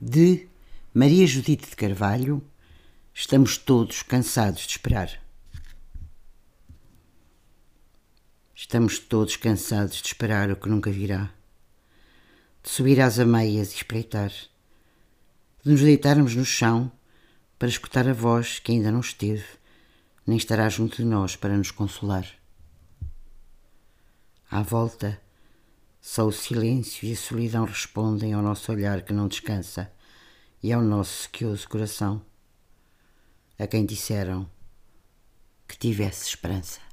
de Maria Judite de Carvalho, estamos todos cansados de esperar. Estamos todos cansados de esperar o que nunca virá, de subir às ameias e espreitar, de nos deitarmos no chão para escutar a voz que ainda não esteve, nem estará junto de nós para nos consolar. À volta, só o silêncio e a solidão respondem ao nosso olhar que não descansa e ao nosso sequioso coração, a quem disseram que tivesse esperança.